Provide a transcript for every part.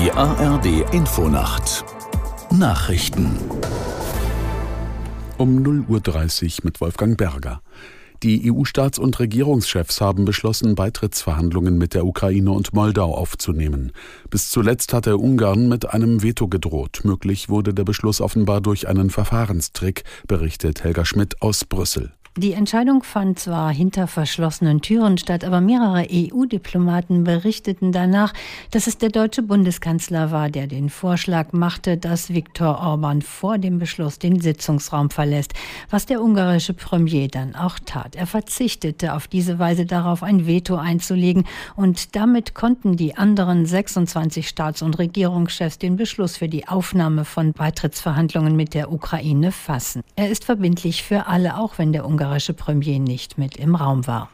Die ARD Infonacht Nachrichten um 0.30 Uhr mit Wolfgang Berger. Die EU-Staats- und Regierungschefs haben beschlossen, Beitrittsverhandlungen mit der Ukraine und Moldau aufzunehmen. Bis zuletzt hatte Ungarn mit einem Veto gedroht. Möglich wurde der Beschluss offenbar durch einen Verfahrenstrick, berichtet Helga Schmidt aus Brüssel. Die Entscheidung fand zwar hinter verschlossenen Türen statt, aber mehrere EU-Diplomaten berichteten danach, dass es der deutsche Bundeskanzler war, der den Vorschlag machte, dass Viktor Orban vor dem Beschluss den Sitzungsraum verlässt, was der ungarische Premier dann auch tat. Er verzichtete auf diese Weise darauf, ein Veto einzulegen und damit konnten die anderen 26 Staats- und Regierungschefs den Beschluss für die Aufnahme von Beitrittsverhandlungen mit der Ukraine fassen. Er ist verbindlich für alle, auch wenn der ungarische ungarische Premier nicht mit im Raum war.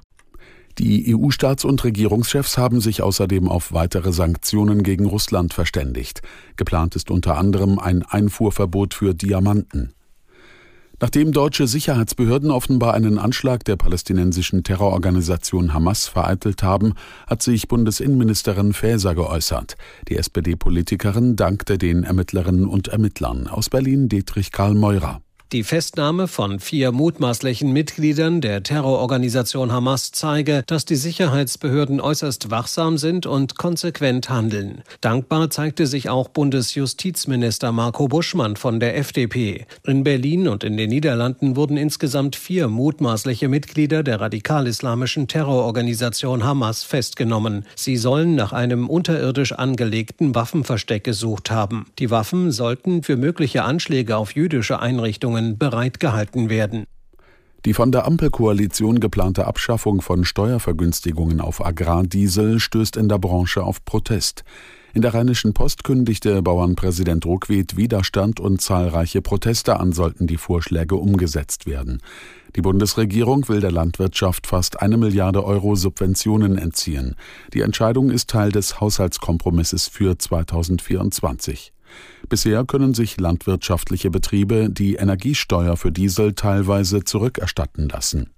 Die EU-Staats- und Regierungschefs haben sich außerdem auf weitere Sanktionen gegen Russland verständigt. Geplant ist unter anderem ein Einfuhrverbot für Diamanten. Nachdem deutsche Sicherheitsbehörden offenbar einen Anschlag der palästinensischen Terrororganisation Hamas vereitelt haben, hat sich Bundesinnenministerin Faeser geäußert. Die SPD-Politikerin dankte den Ermittlerinnen und Ermittlern. Aus Berlin Dietrich Karl Meurer. Die Festnahme von vier mutmaßlichen Mitgliedern der Terrororganisation Hamas zeige, dass die Sicherheitsbehörden äußerst wachsam sind und konsequent handeln. Dankbar zeigte sich auch Bundesjustizminister Marco Buschmann von der FDP. In Berlin und in den Niederlanden wurden insgesamt vier mutmaßliche Mitglieder der radikal-islamischen Terrororganisation Hamas festgenommen. Sie sollen nach einem unterirdisch angelegten Waffenversteck gesucht haben. Die Waffen sollten für mögliche Anschläge auf jüdische Einrichtungen Maßnahmen bereitgehalten werden. Die von der Ampelkoalition geplante Abschaffung von Steuervergünstigungen auf Agrardiesel stößt in der Branche auf Protest. In der Rheinischen Post kündigte Bauernpräsident Ruckwied Widerstand und zahlreiche Proteste an, sollten die Vorschläge umgesetzt werden. Die Bundesregierung will der Landwirtschaft fast eine Milliarde Euro Subventionen entziehen. Die Entscheidung ist Teil des Haushaltskompromisses für 2024. Bisher können sich landwirtschaftliche Betriebe die Energiesteuer für Diesel teilweise zurückerstatten lassen.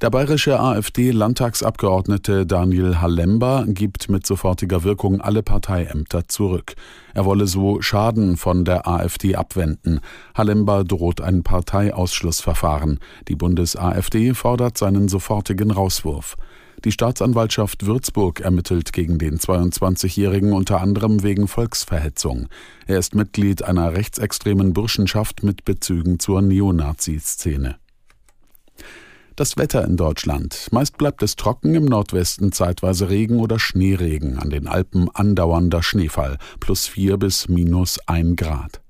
Der bayerische AfD-Landtagsabgeordnete Daniel Halemba gibt mit sofortiger Wirkung alle Parteiämter zurück. Er wolle so Schaden von der AfD abwenden. Halemba droht ein Parteiausschlussverfahren. Die Bundes-AfD fordert seinen sofortigen Rauswurf. Die Staatsanwaltschaft Würzburg ermittelt gegen den 22-Jährigen unter anderem wegen Volksverhetzung. Er ist Mitglied einer rechtsextremen Burschenschaft mit Bezügen zur Neonazi-Szene. Das Wetter in Deutschland. Meist bleibt es trocken, im Nordwesten zeitweise Regen oder Schneeregen, an den Alpen andauernder Schneefall, plus vier bis minus ein Grad.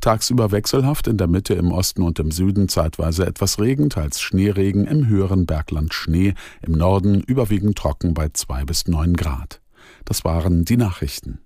Tagsüber wechselhaft in der Mitte, im Osten und im Süden zeitweise etwas Regen, teils Schneeregen, im höheren Bergland Schnee, im Norden überwiegend trocken bei zwei bis neun Grad. Das waren die Nachrichten.